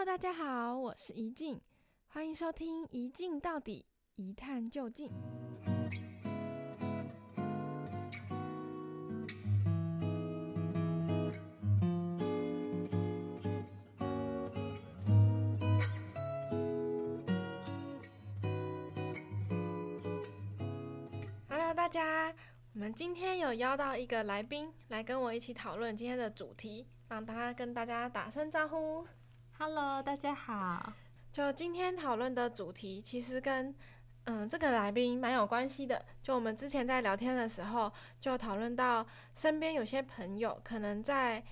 Hello，大家好，我是宜静，欢迎收听《一静到底，一探究竟》。Hello，大家，我们今天有邀到一个来宾来跟我一起讨论今天的主题，让他跟大家打声招呼。Hello，大家好。就今天讨论的主题，其实跟嗯这个来宾蛮有关系的。就我们之前在聊天的时候，就讨论到身边有些朋友可能在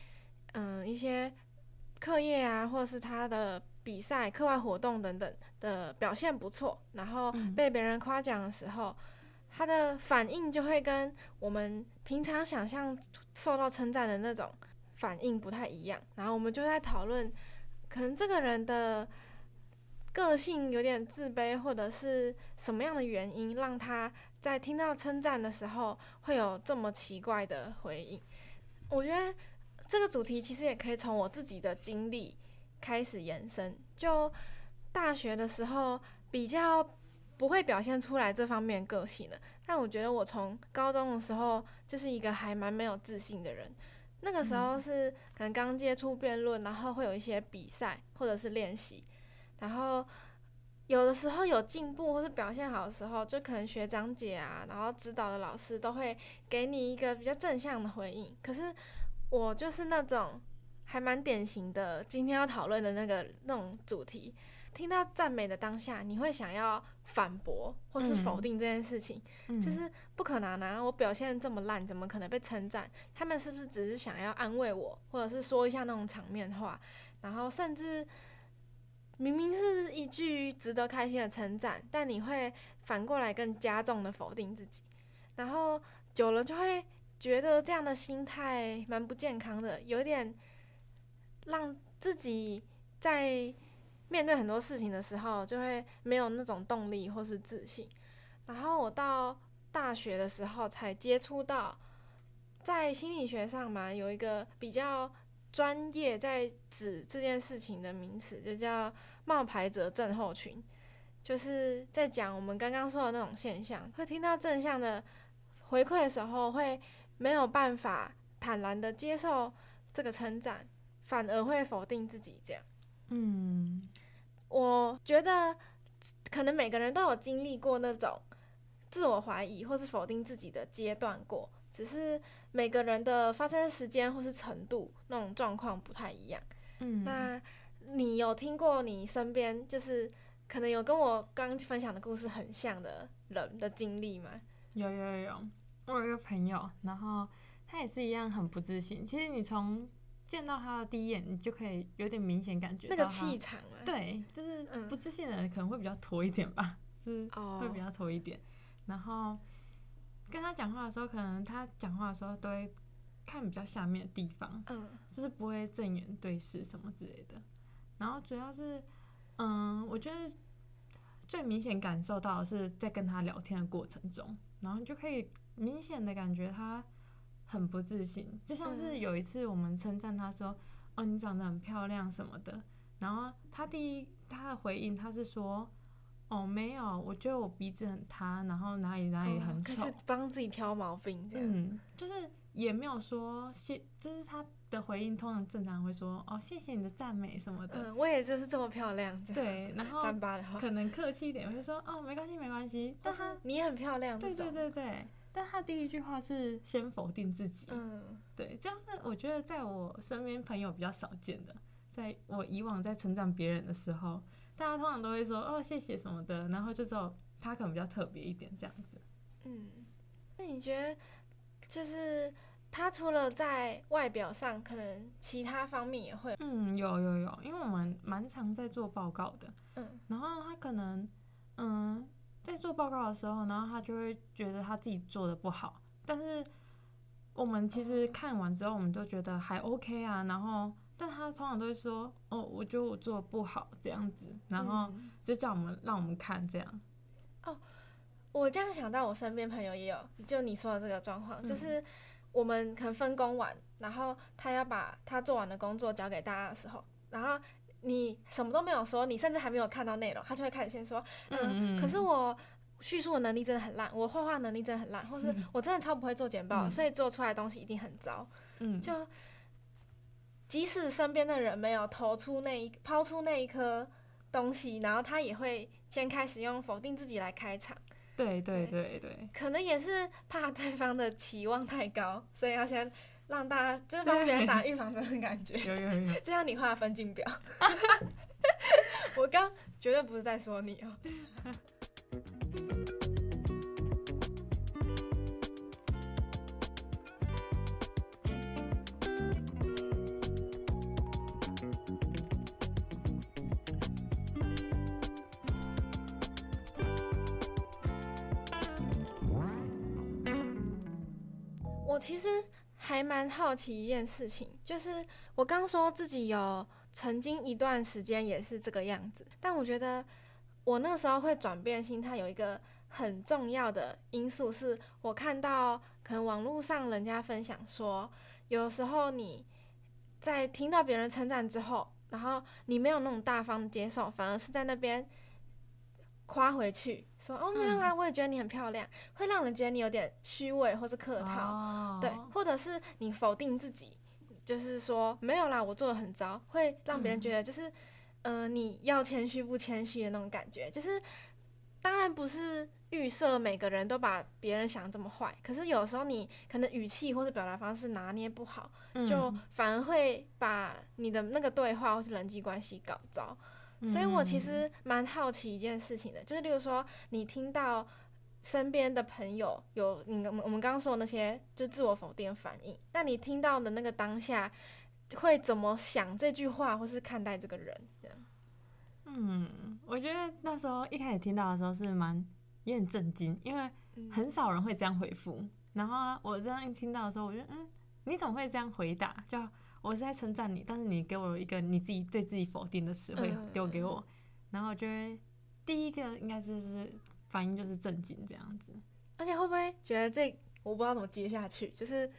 嗯一些课业啊，或者是他的比赛、课外活动等等的表现不错，然后被别人夸奖的时候，嗯、他的反应就会跟我们平常想象受到称赞的那种反应不太一样。然后我们就在讨论。可能这个人的个性有点自卑，或者是什么样的原因让他在听到称赞的时候会有这么奇怪的回应？我觉得这个主题其实也可以从我自己的经历开始延伸。就大学的时候比较不会表现出来这方面个性的，但我觉得我从高中的时候就是一个还蛮没有自信的人。那个时候是可能刚接触辩论，然后会有一些比赛或者是练习，然后有的时候有进步或是表现好的时候，就可能学长姐啊，然后指导的老师都会给你一个比较正向的回应。可是我就是那种还蛮典型的，今天要讨论的那个那种主题。听到赞美的当下，你会想要反驳或是否定这件事情，嗯、就是不可能啊！我表现这么烂，怎么可能被称赞？他们是不是只是想要安慰我，或者是说一下那种场面话？然后甚至明明是一句值得开心的称赞，但你会反过来更加重的否定自己，然后久了就会觉得这样的心态蛮不健康的，有点让自己在。面对很多事情的时候，就会没有那种动力或是自信。然后我到大学的时候才接触到，在心理学上嘛，有一个比较专业在指这件事情的名词，就叫冒牌者症候群，就是在讲我们刚刚说的那种现象。会听到正向的回馈的时候，会没有办法坦然的接受这个称赞，反而会否定自己这样。嗯，我觉得可能每个人都有经历过那种自我怀疑或是否定自己的阶段过，只是每个人的发生时间或是程度那种状况不太一样。嗯，那你有听过你身边就是可能有跟我刚分享的故事很像的人的经历吗？有有有有，我有一个朋友，然后他也是一样很不自信。其实你从见到他的第一眼，你就可以有点明显感觉到那个气场啊。对，就是不自信的人可能会比较拖一点吧，嗯、就是会比较拖一点。然后跟他讲话的时候，可能他讲话的时候都会看比较下面的地方，嗯，就是不会正眼对视什么之类的。然后主要是，嗯，我觉得最明显感受到的是在跟他聊天的过程中，然后你就可以明显的感觉他。很不自信，就像是有一次我们称赞他说：“哦，你长得很漂亮什么的。”然后他第一他的回应他是说：“哦，没有，我觉得我鼻子很塌，然后哪里哪里很丑。”是帮自己挑毛病这样。嗯，就是也没有说谢，就是他的回应通常正常会说：“哦，谢谢你的赞美什么的。”嗯，我也就是这么漂亮。对，然 后可能客气一点就说：“哦，没关系，没关系。”但是你也很漂亮。对对对对。但他第一句话是先否定自己，嗯，对，就是我觉得在我身边朋友比较少见的，在我以往在成长别人的时候，大家通常都会说哦谢谢什么的，然后就只有他可能比较特别一点这样子。嗯，那你觉得就是他除了在外表上，可能其他方面也会？嗯，有有有，因为我们蛮常在做报告的，嗯，然后他可能嗯。在做报告的时候，然后他就会觉得他自己做的不好，但是我们其实看完之后，我们都觉得还 OK 啊。然后，但他通常都会说：“哦，我觉得我做的不好这样子。”然后就叫我们让我们看这样。哦，我这样想到，我身边朋友也有，就你说的这个状况，就是我们可能分工完，然后他要把他做完的工作交给大家的时候，然后你什么都没有说，你甚至还没有看到内容，他就会开始先说，嗯，嗯可是我叙述的能力真的很烂，我画画能力真的很烂，或是我真的超不会做简报，嗯、所以做出来的东西一定很糟。嗯，就即使身边的人没有投出那一抛出那一颗东西，然后他也会先开始用否定自己来开场。对对对。对，对，可能也是怕对方的期望太高，所以要先让大家就是帮别人打预防针的感觉。有有有，就像你画的分镜表。我刚绝对不是在说你哦。我其实还蛮好奇一件事情，就是我刚说自己有曾经一段时间也是这个样子，但我觉得我那时候会转变心态，有一个很重要的因素是，我看到可能网络上人家分享说，有时候你在听到别人称赞之后，然后你没有那种大方接受，反而是在那边。夸回去说哦，没有啊，我也觉得你很漂亮，嗯、会让人觉得你有点虚伪或是客套，哦、对，或者是你否定自己，就是说没有啦，我做的很糟，会让别人觉得就是，嗯、呃，你要谦虚不谦虚的那种感觉，就是当然不是预设每个人都把别人想这么坏，可是有时候你可能语气或者表达方式拿捏不好，嗯、就反而会把你的那个对话或是人际关系搞糟。所以我其实蛮好奇一件事情的，就是例如说，你听到身边的朋友有你我们我们刚刚说的那些就自我否定反应，那你听到的那个当下会怎么想这句话，或是看待这个人？这样。嗯，我觉得那时候一开始听到的时候是蛮有点震惊，因为很少人会这样回复。然后我这样一听到的时候，我觉得嗯，你怎么会这样回答？就。我是在称赞你，但是你给我一个你自己对自己否定的词汇丢给我，嗯、然后我觉得第一个应该就是反应就是震惊这样子，而且会不会觉得这我不知道怎么接下去，就是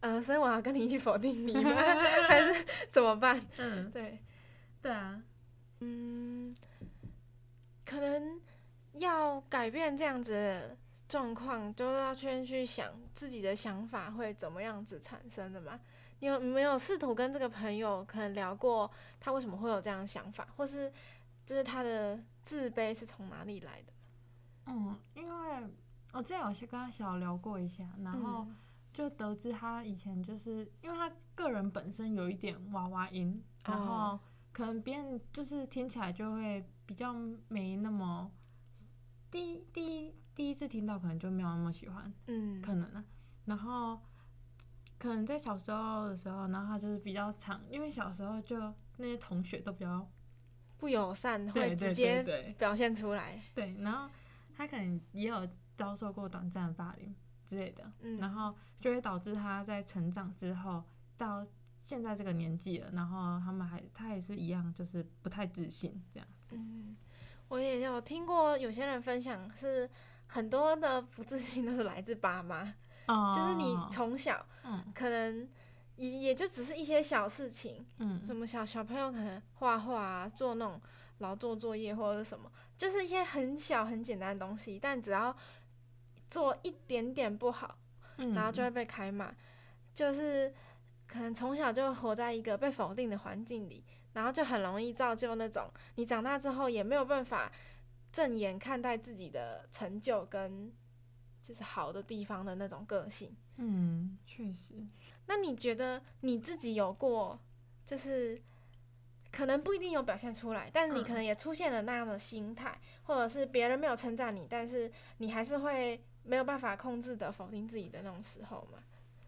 呃，所以我要跟你一起否定你吗？还是怎么办？嗯，对，对啊，嗯，可能要改变这样子的状况，就要先去想自己的想法会怎么样子产生的嘛。你有没有试图跟这个朋友可能聊过，他为什么会有这样的想法，或是就是他的自卑是从哪里来的？嗯，因为我之前有去跟他小聊过一下，然后就得知他以前就是因为他个人本身有一点娃娃音，然后可能别人就是听起来就会比较没那么第一第一第一次听到可能就没有那么喜欢，嗯，可能呢，然后。可能在小时候的时候，然后他就是比较常，因为小时候就那些同学都比较不友善，会直接表现出来。对，然后他可能也有遭受过短暂的霸凌之类的，嗯，然后就会导致他在成长之后到现在这个年纪了，然后他们还他也是一样，就是不太自信这样子。嗯，我也有听过有些人分享，是很多的不自信都是来自爸妈。就是你从小，可能也也就只是一些小事情，嗯，什么小小朋友可能画画啊，做那种劳作作业或者是什么，就是一些很小很简单的东西，但只要做一点点不好，然后就会被开骂，就是可能从小就活在一个被否定的环境里，然后就很容易造就那种你长大之后也没有办法正眼看待自己的成就跟。就是好的地方的那种个性，嗯，确实。那你觉得你自己有过，就是可能不一定有表现出来，但是你可能也出现了那样的心态，嗯、或者是别人没有称赞你，但是你还是会没有办法控制的否定自己的那种时候吗？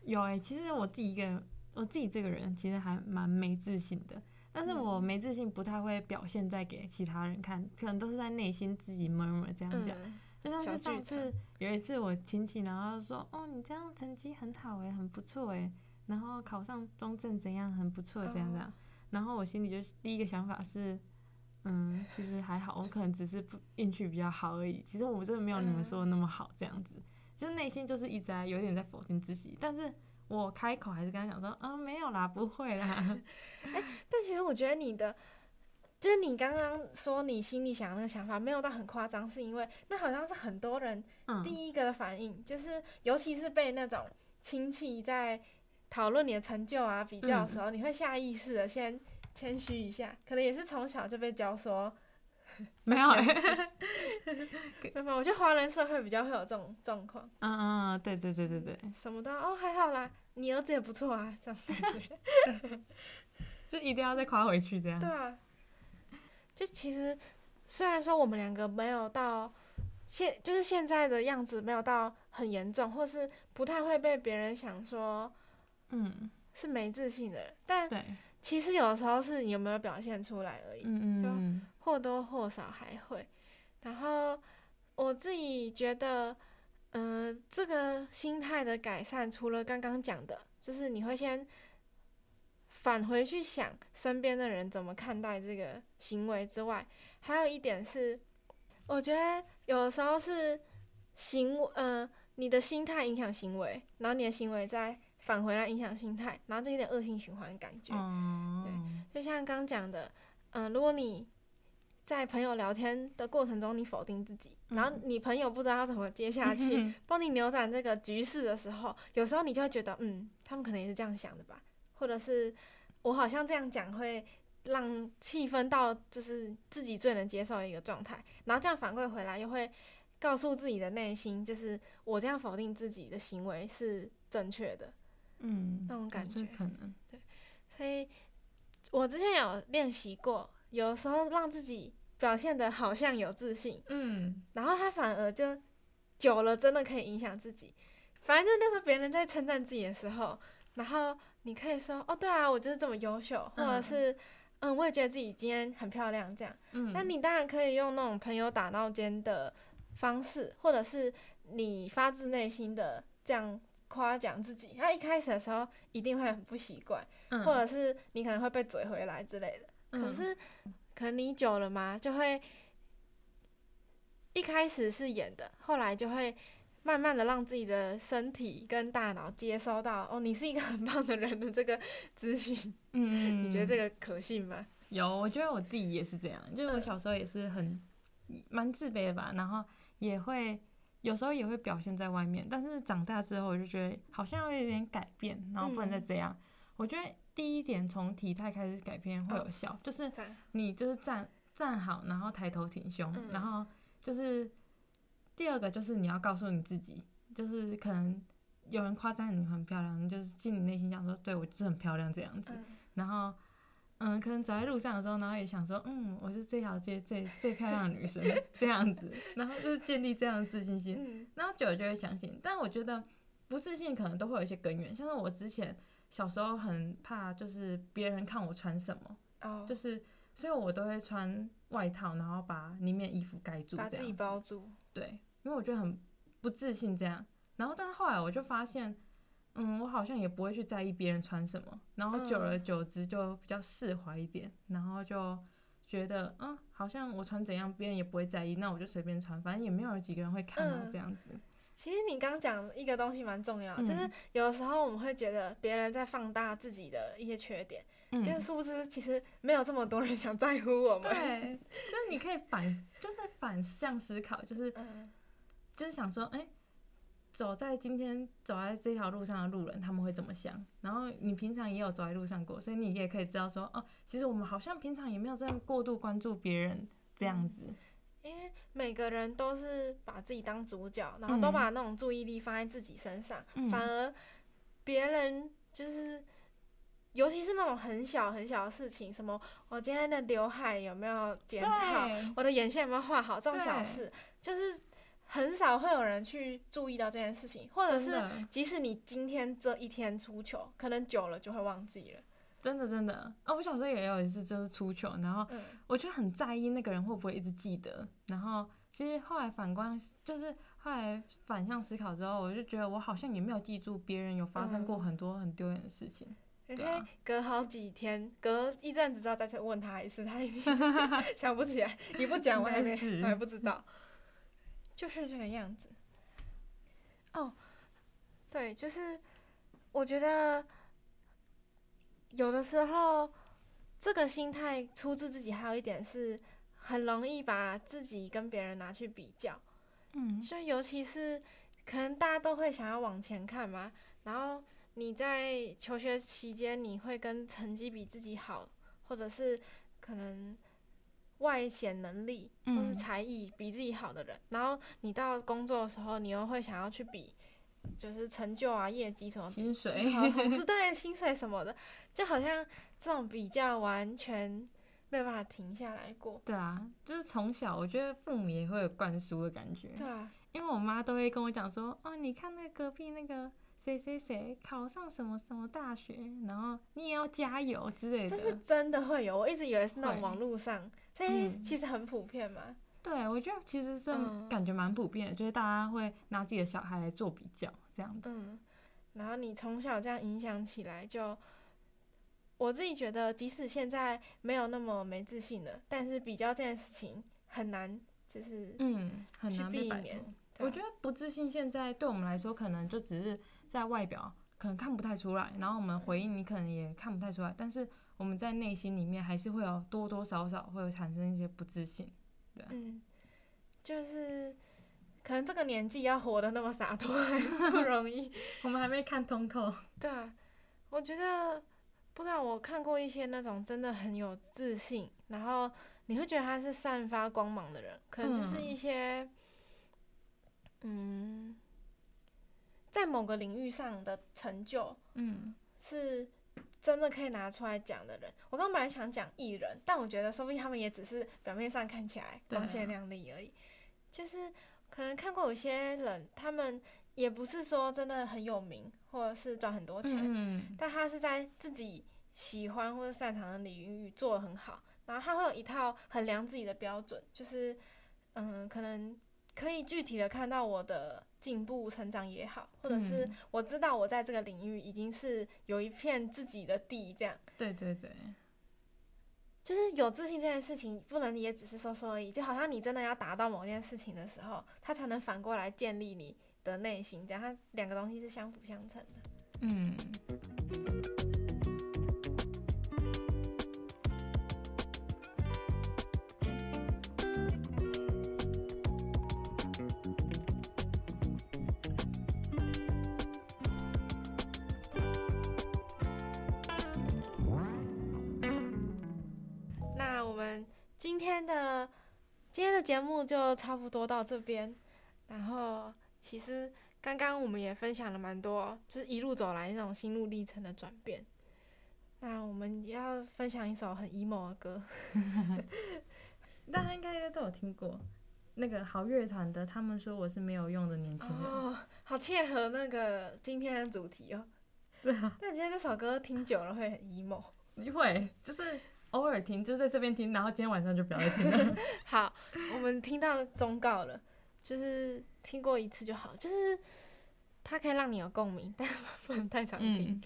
有哎、欸，其实我自己一个人，我自己这个人其实还蛮没自信的，但是我没自信不太会表现在给其他人看，可能都是在内心自己默默这样讲。嗯就像是上次有一次我亲戚，然后说：“哦，你这样成绩很好诶，很不错诶，然后考上中正怎样，很不错怎样这样。”然后我心里就第一个想法是：“嗯，其实还好，我可能只是不运气比较好而已。其实我真的没有你们说的那么好，这样子。就内心就是一直在有点在否定自己，但是我开口还是跟他讲说：‘啊，没有啦，不会啦。’哎，但其实我觉得你的就是你刚刚说你心里想的那个想法没有到很夸张，是因为那好像是很多人第一个的反应，嗯、就是尤其是被那种亲戚在讨论你的成就啊比较的时候，嗯、你会下意识的先谦虚一下，可能也是从小就被教说 没有、欸，没有，我觉得华人社会比较会有这种状况。嗯嗯嗯，对对对对对，什么都哦还好啦，你儿子也不错啊，这种感觉，就一定要再夸回去这样。对啊。就其实，虽然说我们两个没有到现，就是现在的样子没有到很严重，或是不太会被别人想说，嗯，是没自信的人。但其实有时候是你有没有表现出来而已，就或多或少还会。然后我自己觉得，呃，这个心态的改善，除了刚刚讲的，就是你会先。返回去想身边的人怎么看待这个行为之外，还有一点是，我觉得有的时候是行，呃，你的心态影响行为，然后你的行为再返回来影响心态，然后就有点恶性循环的感觉。对，就像刚刚讲的，嗯、呃，如果你在朋友聊天的过程中你否定自己，然后你朋友不知道怎么接下去 帮你扭转这个局势的时候，有时候你就会觉得，嗯，他们可能也是这样想的吧。或者是我好像这样讲会让气氛到就是自己最能接受的一个状态，然后这样反馈回来又会告诉自己的内心，就是我这样否定自己的行为是正确的，嗯，那种感觉可能。对，所以我之前有练习过，有时候让自己表现的好像有自信，嗯，然后他反而就久了真的可以影响自己，反正就是别人在称赞自己的时候，然后。你可以说哦，对啊，我就是这么优秀，或者是嗯，嗯，我也觉得自己今天很漂亮，这样。嗯。那你当然可以用那种朋友打闹间的方式，或者是你发自内心的这样夸奖自己。那一开始的时候一定会很不习惯，嗯、或者是你可能会被怼回来之类的。嗯、可是，可能你久了嘛，就会一开始是演的，后来就会。慢慢的让自己的身体跟大脑接收到哦，你是一个很棒的人的这个资讯。嗯，你觉得这个可信吗？有，我觉得我自己也是这样，就是我小时候也是很蛮自卑的吧，然后也会有时候也会表现在外面，但是长大之后我就觉得好像有点改变，然后不能再这样。嗯、我觉得第一点从体态开始改变会有效，哦、就是你就是站站好，然后抬头挺胸，嗯、然后就是。第二个就是你要告诉你自己，就是可能有人夸赞你很漂亮，你就是进你内心想说，对我就是很漂亮这样子。嗯、然后，嗯，可能走在路上的时候，然后也想说，嗯，我是这条街最最漂亮的女生这样子。然后就是建立这样的自信心，嗯、然后久了就会相信。但我觉得不自信可能都会有一些根源，像是我之前小时候很怕，就是别人看我穿什么，哦、就是所以我都会穿外套，然后把里面衣服盖住，把自己包住，对。因为我觉得很不自信，这样，然后，但是后来我就发现，嗯，我好像也不会去在意别人穿什么，然后久而久之就比较释怀一点，然后就觉得，嗯，好像我穿怎样，别人也不会在意，那我就随便穿，反正也没有几个人会看到这样子。嗯，其实你刚讲一个东西蛮重要，就是有时候我们会觉得别人在放大自己的一些缺点，嗯，就是殊不知其实没有这么多人想在乎我们。对，就是你可以反，就是反向思考，就是。就是想说，哎、欸，走在今天走在这条路上的路人，他们会怎么想？然后你平常也有走在路上过，所以你也可以知道说，哦，其实我们好像平常也没有这样过度关注别人这样子。因为每个人都是把自己当主角，然后都把那种注意力放在自己身上，嗯、反而别人就是，尤其是那种很小很小的事情，什么我今天的刘海有没有剪好，我的眼线有没有画好，这种小事，就是。很少会有人去注意到这件事情，或者是即使你今天这一天出糗，可能久了就会忘记了。真的真的啊！我小时候也有一次就是出糗，然后我就很在意那个人会不会一直记得。然后其实后来反观，就是后来反向思考之后，我就觉得我好像也没有记住别人有发生过很多很丢脸的事情。嗯、对、啊，隔好几天，隔一阵子之后再去问他一次，他一定 想不起来。你不讲，我还没，我还不知道。就是这个样子。哦，对，就是我觉得有的时候这个心态出自自己，还有一点是很容易把自己跟别人拿去比较。嗯，所以尤其是可能大家都会想要往前看嘛，然后你在求学期间，你会跟成绩比自己好，或者是可能外显能力或是才艺比自己好的人，嗯、然后你到工作的时候，你又会想要去比，就是成就啊、业绩什么，薪水，同事 对薪水什么的，就好像这种比较完全。没有办法停下来过。对啊，就是从小我觉得父母也会有灌输的感觉。对啊，因为我妈都会跟我讲说，哦，你看那隔壁那个谁谁谁考上什么什么大学，然后你也要加油之类的。这是真的会有，我一直以为是那种网络上，所以其实很普遍嘛。嗯、对，我觉得其实这种感觉蛮普遍的，嗯、就是大家会拿自己的小孩来做比较这样子。嗯，然后你从小这样影响起来就。我自己觉得，即使现在没有那么没自信了，但是比较这件事情很难，就是嗯，很难避免。啊、我觉得不自信现在对我们来说，可能就只是在外表可能看不太出来，然后我们回应你可能也看不太出来，但是我们在内心里面还是会有多多少少会有产生一些不自信。对，嗯，就是可能这个年纪要活得那么洒脱还不容易，我们还没看通透。对啊，我觉得。不知道，我看过一些那种真的很有自信，然后你会觉得他是散发光芒的人，可能就是一些，嗯，嗯，在某个领域上的成就，嗯，是真的可以拿出来讲的人。我刚刚本来想讲艺人，但我觉得说不定他们也只是表面上看起来光鲜亮丽而已。就是可能看过有些人，他们也不是说真的很有名。或者是赚很多钱，嗯、但他是在自己喜欢或者擅长的领域做得很好，然后他会有一套衡量自己的标准，就是嗯，可能可以具体的看到我的进步成长也好，或者是我知道我在这个领域已经是有一片自己的地，这样。对对对，就是有自信这件事情，不能也只是说说而已，就好像你真的要达到某件事情的时候，它才能反过来建立你的内心，这样它两个东西是相辅相成的。嗯。今天的今天的节目就差不多到这边，然后。其实刚刚我们也分享了蛮多，就是一路走来那种心路历程的转变。那我们要分享一首很 emo 的歌，大家应该都有听过那个好乐团的。他们说我是没有用的年轻人，哦，好切合那个今天的主题哦。对啊，但你觉得这首歌听久了会很 emo？你会，就是偶尔听，就在这边听，然后今天晚上就不要再听了。好，我们听到忠告了。就是听过一次就好，就是它可以让你有共鸣，但不能太常听。嗯、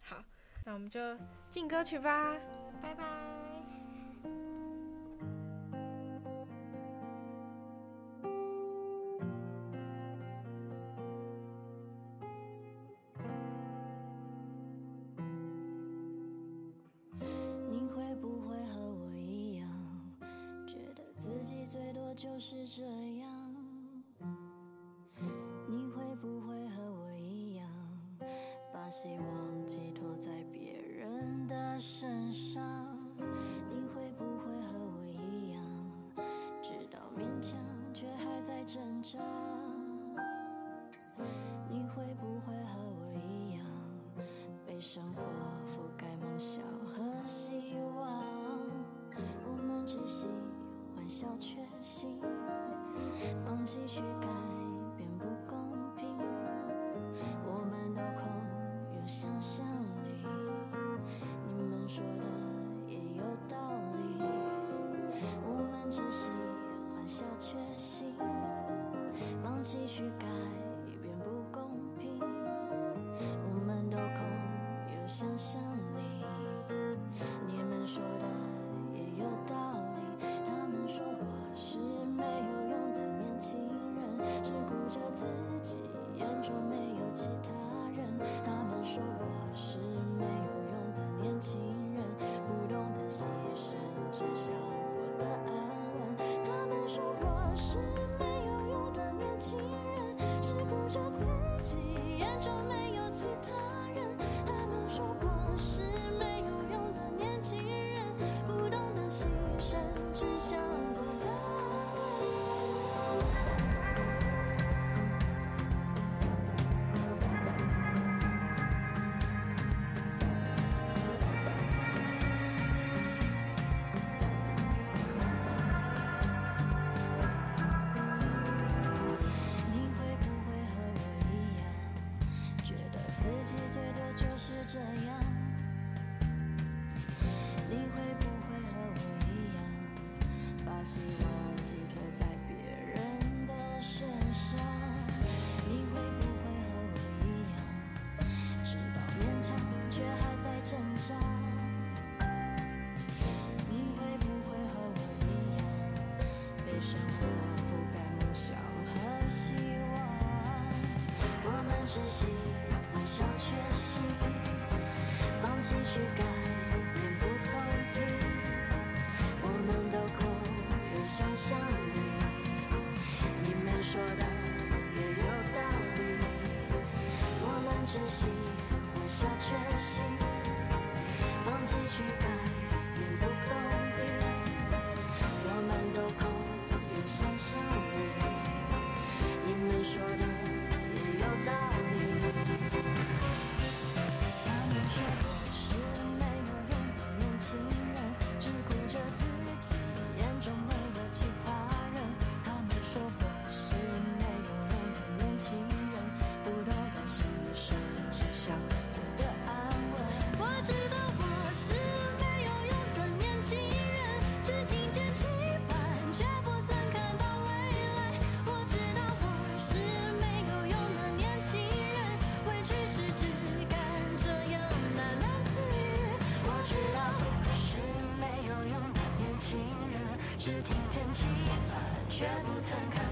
好，那我们就进歌曲吧，拜拜。最多就是这样？去改变不公平，我们都空有想象力。你们说的也有道理，他们说我是没有用的年轻人，只顾着自己，笑是喜欢小确幸，放弃去改变不公平。我们都空有想象力，你们说的也有道理。我们只喜欢小确幸，放弃去改却不曾看。